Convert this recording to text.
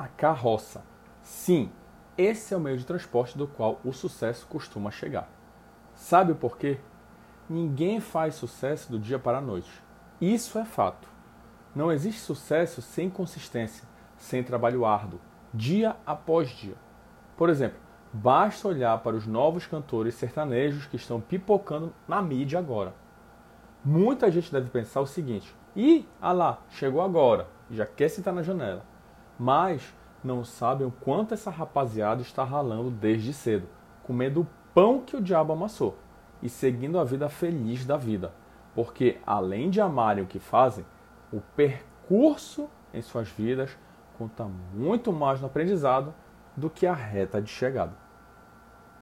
a carroça. Sim, esse é o meio de transporte do qual o sucesso costuma chegar. Sabe o porquê? Ninguém faz sucesso do dia para a noite. Isso é fato. Não existe sucesso sem consistência, sem trabalho árduo, dia após dia. Por exemplo, basta olhar para os novos cantores sertanejos que estão pipocando na mídia agora. Muita gente deve pensar o seguinte: ih, ah lá, chegou agora, já quer sentar na janela. Mas não sabem o quanto essa rapaziada está ralando desde cedo, comendo o pão que o diabo amassou e seguindo a vida feliz da vida. Porque além de amarem o que fazem, o percurso em suas vidas conta muito mais no aprendizado do que a reta de chegada.